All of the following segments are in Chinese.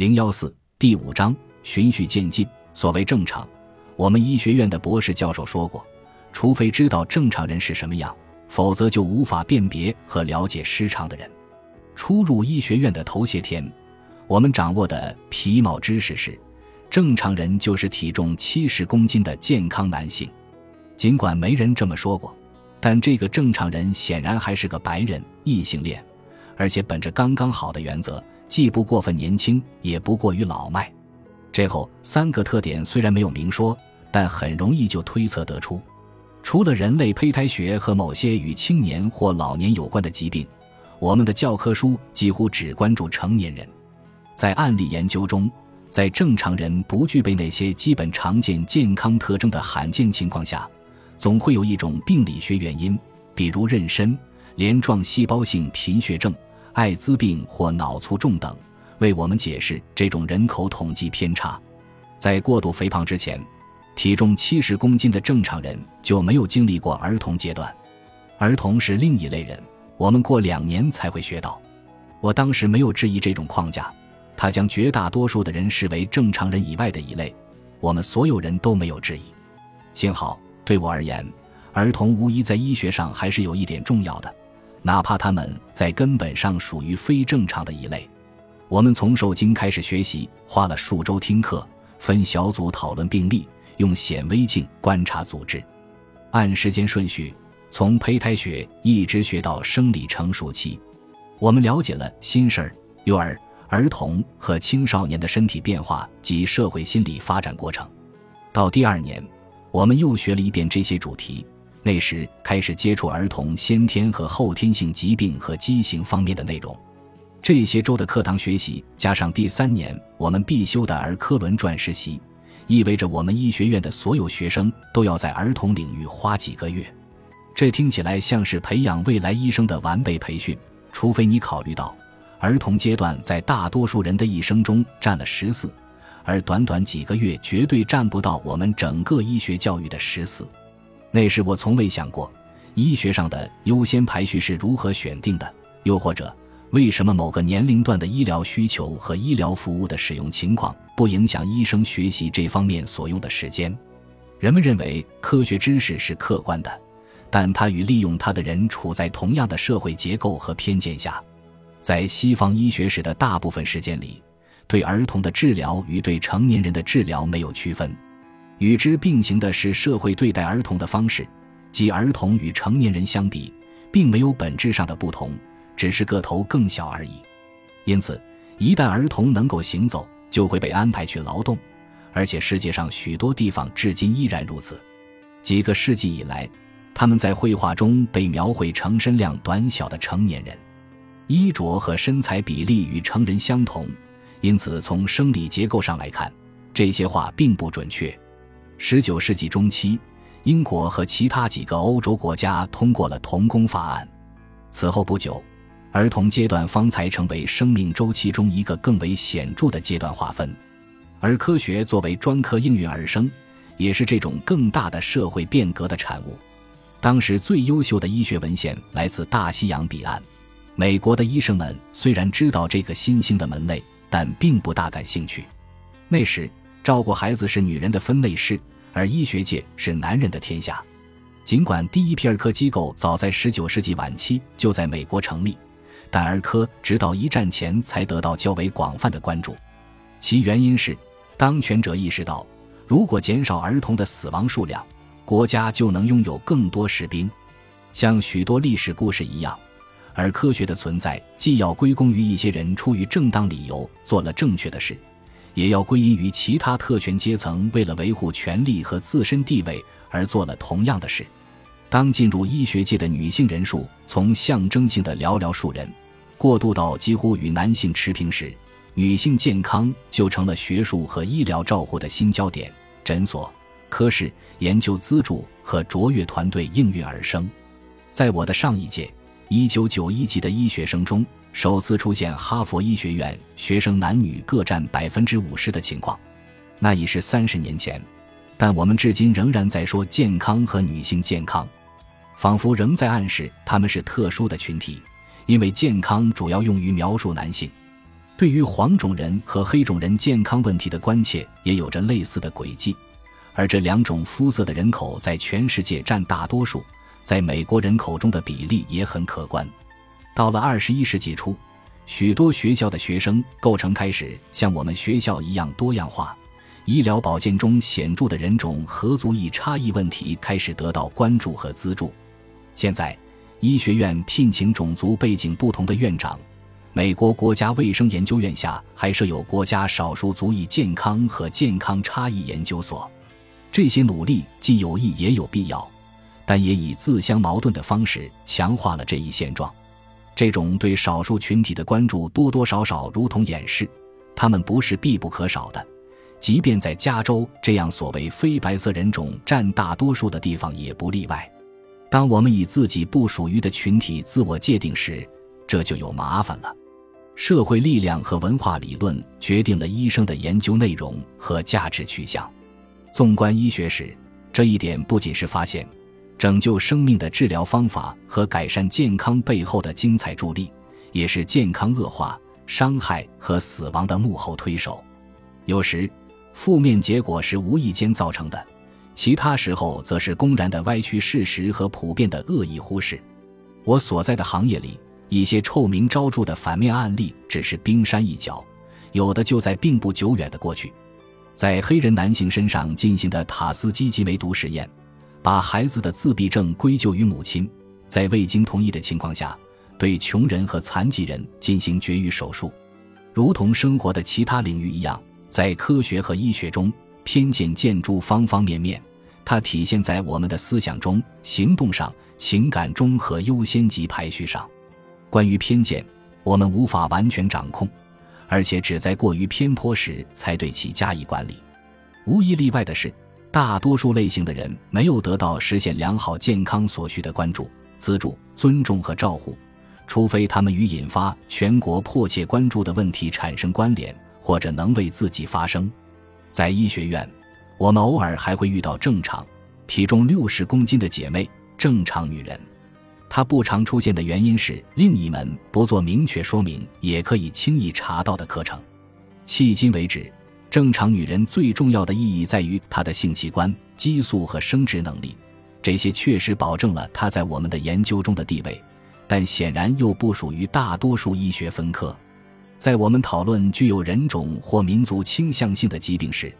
零幺四第五章循序渐进。所谓正常，我们医学院的博士教授说过，除非知道正常人是什么样，否则就无法辨别和了解失常的人。初入医学院的头些天，我们掌握的皮毛知识是，正常人就是体重七十公斤的健康男性。尽管没人这么说过，但这个正常人显然还是个白人异性恋，而且本着刚刚好的原则。既不过分年轻，也不过于老迈。这后三个特点虽然没有明说，但很容易就推测得出。除了人类胚胎学和某些与青年或老年有关的疾病，我们的教科书几乎只关注成年人。在案例研究中，在正常人不具备那些基本常见健康特征的罕见情况下，总会有一种病理学原因，比如妊娠、镰状细胞性贫血症。艾滋病或脑卒中等，为我们解释这种人口统计偏差。在过度肥胖之前，体重七十公斤的正常人就没有经历过儿童阶段。儿童是另一类人，我们过两年才会学到。我当时没有质疑这种框架，他将绝大多数的人视为正常人以外的一类。我们所有人都没有质疑。幸好，对我而言，儿童无疑在医学上还是有一点重要的。哪怕他们在根本上属于非正常的一类，我们从受精开始学习，花了数周听课，分小组讨论病例，用显微镜观察组织，按时间顺序从胚胎学一直学到生理成熟期。我们了解了新生儿、幼儿、儿童和青少年的身体变化及社会心理发展过程。到第二年，我们又学了一遍这些主题。那时开始接触儿童先天和后天性疾病和畸形方面的内容，这些周的课堂学习加上第三年我们必修的儿科轮转实习，意味着我们医学院的所有学生都要在儿童领域花几个月。这听起来像是培养未来医生的完备培训，除非你考虑到儿童阶段在大多数人的一生中占了十四，而短短几个月绝对占不到我们整个医学教育的十四。那时我从未想过，医学上的优先排序是如何选定的，又或者为什么某个年龄段的医疗需求和医疗服务的使用情况不影响医生学习这方面所用的时间。人们认为科学知识是客观的，但它与利用它的人处在同样的社会结构和偏见下。在西方医学史的大部分时间里，对儿童的治疗与对成年人的治疗没有区分。与之并行的是社会对待儿童的方式，即儿童与成年人相比，并没有本质上的不同，只是个头更小而已。因此，一旦儿童能够行走，就会被安排去劳动，而且世界上许多地方至今依然如此。几个世纪以来，他们在绘画中被描绘成身量短小的成年人，衣着和身材比例与成人相同，因此从生理结构上来看，这些画并不准确。十九世纪中期，英国和其他几个欧洲国家通过了童工法案。此后不久，儿童阶段方才成为生命周期中一个更为显著的阶段划分。而科学作为专科应运而生，也是这种更大的社会变革的产物。当时最优秀的医学文献来自大西洋彼岸。美国的医生们虽然知道这个新兴的门类，但并不大感兴趣。那时，照顾孩子是女人的分内事。而医学界是男人的天下，尽管第一批儿科机构早在19世纪晚期就在美国成立，但儿科直到一战前才得到较为广泛的关注。其原因是，当权者意识到，如果减少儿童的死亡数量，国家就能拥有更多士兵。像许多历史故事一样，儿科学的存在既要归功于一些人出于正当理由做了正确的事。也要归因于其他特权阶层为了维护权力和自身地位而做了同样的事。当进入医学界的女性人数从象征性的寥寥数人，过渡到几乎与男性持平时，女性健康就成了学术和医疗照护的新焦点。诊所、科室、研究资助和卓越团队应运而生。在我的上一届，一九九一级的医学生中。首次出现哈佛医学院学生男女各占百分之五十的情况，那已是三十年前，但我们至今仍然在说健康和女性健康，仿佛仍在暗示他们是特殊的群体，因为健康主要用于描述男性。对于黄种人和黑种人健康问题的关切也有着类似的轨迹，而这两种肤色的人口在全世界占大多数，在美国人口中的比例也很可观。到了二十一世纪初，许多学校的学生构成开始像我们学校一样多样化，医疗保健中显著的人种和族裔差异问题开始得到关注和资助。现在，医学院聘请种族背景不同的院长。美国国家卫生研究院下还设有国家少数族裔健康和健康差异研究所。这些努力既有益也有必要，但也以自相矛盾的方式强化了这一现状。这种对少数群体的关注多多少少如同掩饰，他们不是必不可少的，即便在加州这样所谓非白色人种占大多数的地方也不例外。当我们以自己不属于的群体自我界定时，这就有麻烦了。社会力量和文化理论决定了医生的研究内容和价值取向。纵观医学史，这一点不仅是发现、拯救生命的治疗方法和改善健康背后的精彩助力，也是健康恶化、伤害和死亡的幕后推手。有时，负面结果是无意间造成的；其他时候，则是公然的歪曲事实和普遍的恶意忽视。我所在的行业里。一些臭名昭著的反面案例只是冰山一角，有的就在并不久远的过去，在黑人男性身上进行的塔斯基基梅毒实验，把孩子的自闭症归咎于母亲，在未经同意的情况下，对穷人和残疾人进行绝育手术，如同生活的其他领域一样，在科学和医学中，偏见建筑方方面面，它体现在我们的思想中、行动上、情感中和优先级排序上。关于偏见，我们无法完全掌控，而且只在过于偏颇时才对其加以管理。无一例外的是，大多数类型的人没有得到实现良好健康所需的关注、资助、尊重和照护，除非他们与引发全国迫切关注的问题产生关联，或者能为自己发声。在医学院，我们偶尔还会遇到正常、体重六十公斤的姐妹——正常女人。它不常出现的原因是另一门不做明确说明也可以轻易查到的课程。迄今为止，正常女人最重要的意义在于她的性器官、激素和生殖能力，这些确实保证了她在我们的研究中的地位，但显然又不属于大多数医学分科。在我们讨论具有人种或民族倾向性的疾病时，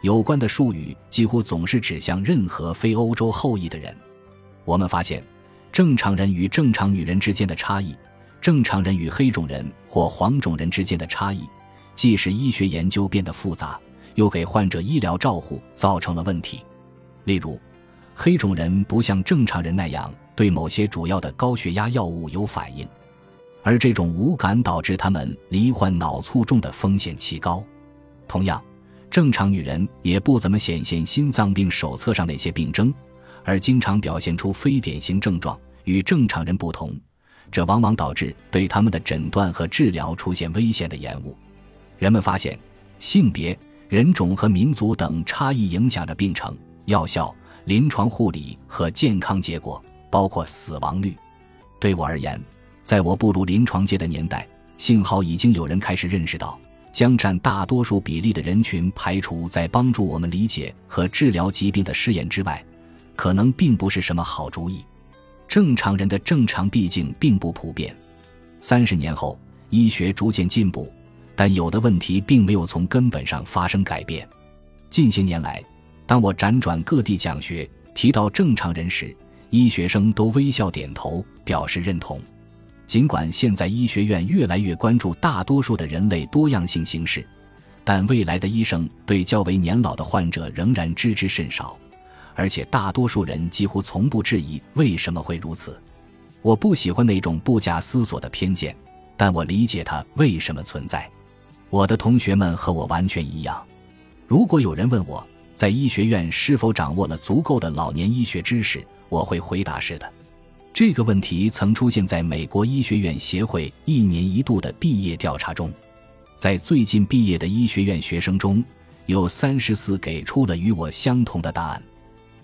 有关的术语几乎总是指向任何非欧洲后裔的人。我们发现。正常人与正常女人之间的差异，正常人与黑种人或黄种人之间的差异，既使医学研究变得复杂，又给患者医疗照护造成了问题。例如，黑种人不像正常人那样对某些主要的高血压药物有反应，而这种无感导致他们罹患脑卒中的风险奇高。同样，正常女人也不怎么显现心脏病手册上那些病征，而经常表现出非典型症状。与正常人不同，这往往导致对他们的诊断和治疗出现危险的延误。人们发现，性别、人种和民族等差异影响着病程、药效、临床护理和健康结果，包括死亡率。对我而言，在我步入临床界的年代，幸好已经有人开始认识到，将占大多数比例的人群排除在帮助我们理解和治疗疾病的试验之外，可能并不是什么好主意。正常人的正常毕竟并不普遍。三十年后，医学逐渐进步，但有的问题并没有从根本上发生改变。近些年来，当我辗转各地讲学，提到正常人时，医学生都微笑点头，表示认同。尽管现在医学院越来越关注大多数的人类多样性形式，但未来的医生对较为年老的患者仍然知之甚少。而且大多数人几乎从不质疑为什么会如此。我不喜欢那种不假思索的偏见，但我理解它为什么存在。我的同学们和我完全一样。如果有人问我在医学院是否掌握了足够的老年医学知识，我会回答是的。这个问题曾出现在美国医学院协会一年一度的毕业调查中，在最近毕业的医学院学生中，有三十四给出了与我相同的答案。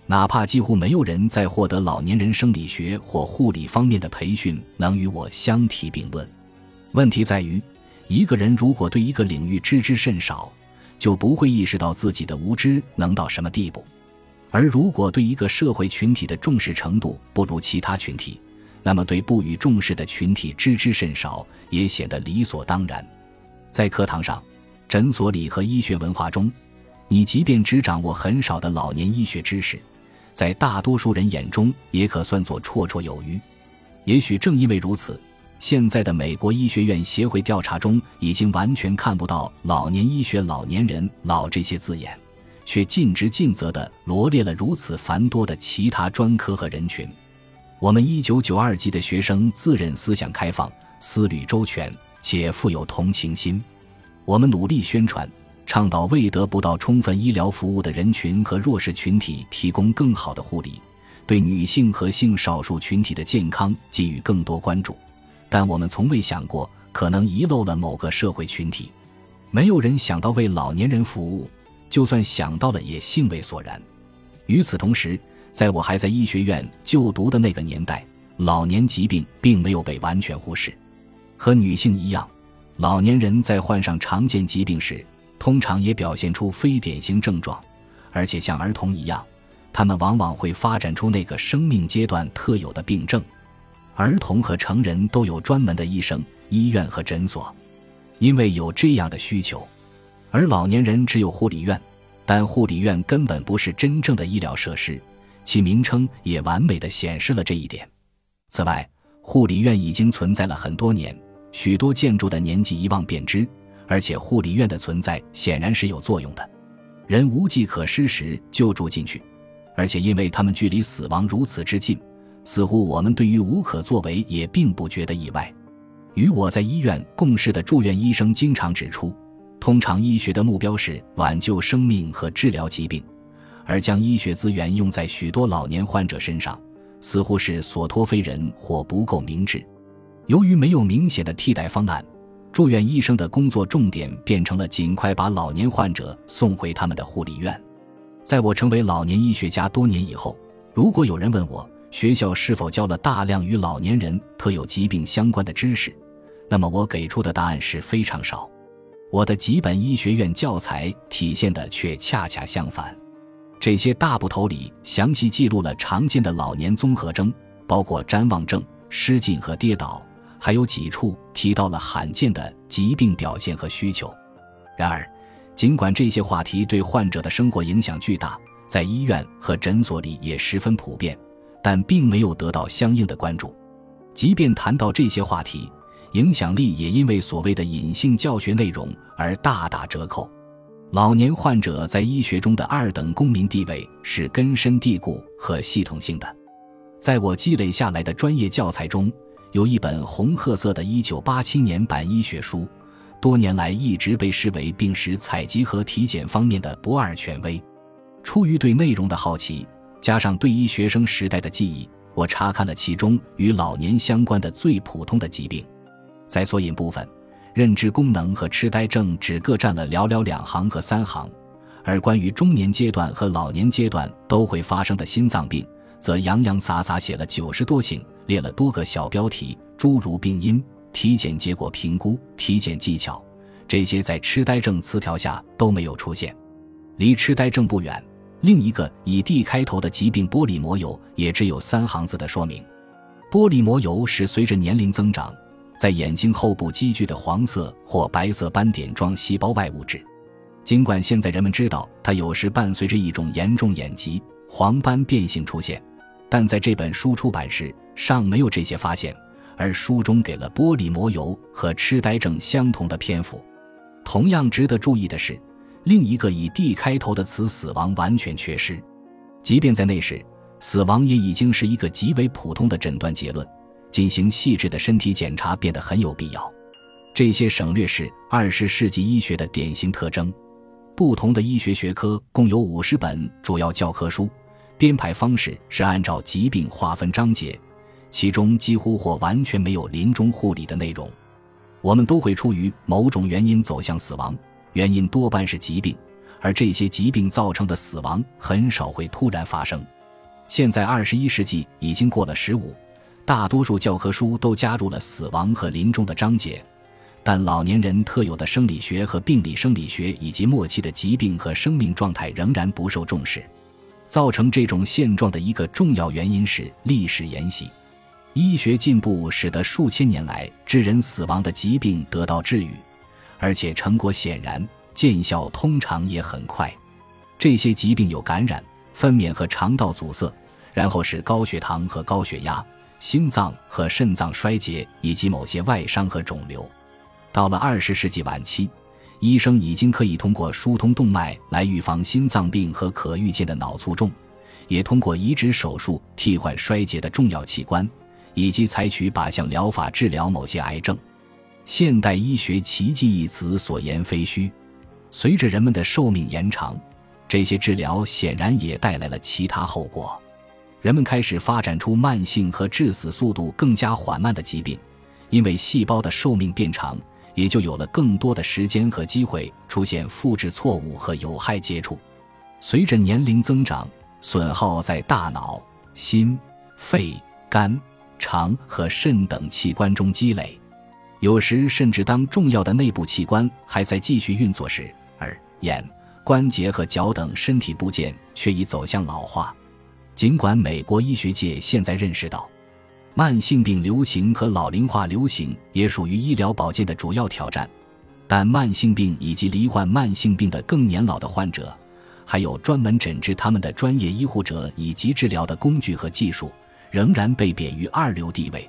哪怕几乎没有人在获得老年人生理学或护理方面的培训能与我相提并论。问题在于，一个人如果对一个领域知之甚少，就不会意识到自己的无知能到什么地步；而如果对一个社会群体的重视程度不如其他群体，那么对不予重视的群体知之甚少也显得理所当然。在课堂上、诊所里和医学文化中，你即便只掌握很少的老年医学知识，在大多数人眼中也可算作绰绰有余。也许正因为如此。现在的美国医学院协会调查中，已经完全看不到“老年医学”“老年人”“老”这些字眼，却尽职尽责地罗列了如此繁多的其他专科和人群。我们一九九二级的学生自认思想开放、思虑周全且富有同情心。我们努力宣传、倡导为得不到充分医疗服务的人群和弱势群体提供更好的护理，对女性和性少数群体的健康给予更多关注。但我们从未想过可能遗漏了某个社会群体，没有人想到为老年人服务，就算想到了也兴味索然。与此同时，在我还在医学院就读的那个年代，老年疾病并没有被完全忽视。和女性一样，老年人在患上常见疾病时，通常也表现出非典型症状，而且像儿童一样，他们往往会发展出那个生命阶段特有的病症。儿童和成人都有专门的医生、医院和诊所，因为有这样的需求；而老年人只有护理院，但护理院根本不是真正的医疗设施，其名称也完美的显示了这一点。此外，护理院已经存在了很多年，许多建筑的年纪一望便知，而且护理院的存在显然是有作用的。人无计可施时就住进去，而且因为他们距离死亡如此之近。似乎我们对于无可作为也并不觉得意外。与我在医院共事的住院医生经常指出，通常医学的目标是挽救生命和治疗疾病，而将医学资源用在许多老年患者身上，似乎是所托非人或不够明智。由于没有明显的替代方案，住院医生的工作重点变成了尽快把老年患者送回他们的护理院。在我成为老年医学家多年以后，如果有人问我，学校是否教了大量与老年人特有疾病相关的知识？那么我给出的答案是非常少。我的几本医学院教材体现的却恰恰相反。这些大部头里详细记录了常见的老年综合征，包括谵妄症、失禁和跌倒，还有几处提到了罕见的疾病表现和需求。然而，尽管这些话题对患者的生活影响巨大，在医院和诊所里也十分普遍。但并没有得到相应的关注，即便谈到这些话题，影响力也因为所谓的隐性教学内容而大打折扣。老年患者在医学中的二等公民地位是根深蒂固和系统性的。在我积累下来的专业教材中，有一本红褐色的1987年版医学书，多年来一直被视为病史采集和体检方面的不二权威。出于对内容的好奇。加上对医学生时代的记忆，我查看了其中与老年相关的最普通的疾病。在索引部分，认知功能和痴呆症只各占了寥寥两行和三行，而关于中年阶段和老年阶段都会发生的心脏病，则洋洋洒洒写了九十多行，列了多个小标题，诸如病因、体检结果评估、体检技巧，这些在痴呆症词条下都没有出现。离痴呆症不远。另一个以 D 开头的疾病玻璃膜油也只有三行字的说明。玻璃膜油是随着年龄增长，在眼睛后部积聚的黄色或白色斑点状细胞外物质。尽管现在人们知道它有时伴随着一种严重眼疾黄斑变性出现，但在这本书出版时尚没有这些发现。而书中给了玻璃膜油和痴呆症相同的篇幅。同样值得注意的是。另一个以 D 开头的词“死亡”完全缺失，即便在那时，死亡也已经是一个极为普通的诊断结论。进行细致的身体检查变得很有必要。这些省略是二十世纪医学的典型特征。不同的医学学科共有五十本主要教科书，编排方式是按照疾病划分章节，其中几乎或完全没有临终护理的内容。我们都会出于某种原因走向死亡。原因多半是疾病，而这些疾病造成的死亡很少会突然发生。现在二十一世纪已经过了十五，大多数教科书都加入了死亡和临终的章节，但老年人特有的生理学和病理生理学以及末期的疾病和生命状态仍然不受重视。造成这种现状的一个重要原因是历史沿袭。医学进步使得数千年来致人死亡的疾病得到治愈，而且成果显然，见效通常也很快。这些疾病有感染、分娩和肠道阻塞，然后是高血糖和高血压、心脏和肾脏衰竭以及某些外伤和肿瘤。到了二十世纪晚期，医生已经可以通过疏通动脉来预防心脏病和可预见的脑卒中，也通过移植手术替换衰竭的重要器官。以及采取靶向疗法治疗某些癌症，现代医学奇迹一词所言非虚。随着人们的寿命延长，这些治疗显然也带来了其他后果。人们开始发展出慢性和致死速度更加缓慢的疾病，因为细胞的寿命变长，也就有了更多的时间和机会出现复制错误和有害接触。随着年龄增长，损耗在大脑、心、肺、肝。肠和肾等器官中积累，有时甚至当重要的内部器官还在继续运作时，耳、眼、关节和脚等身体部件却已走向老化。尽管美国医学界现在认识到，慢性病流行和老龄化流行也属于医疗保健的主要挑战，但慢性病以及罹患慢性病的更年老的患者，还有专门诊治他们的专业医护者以及治疗的工具和技术。仍然被贬于二流地位。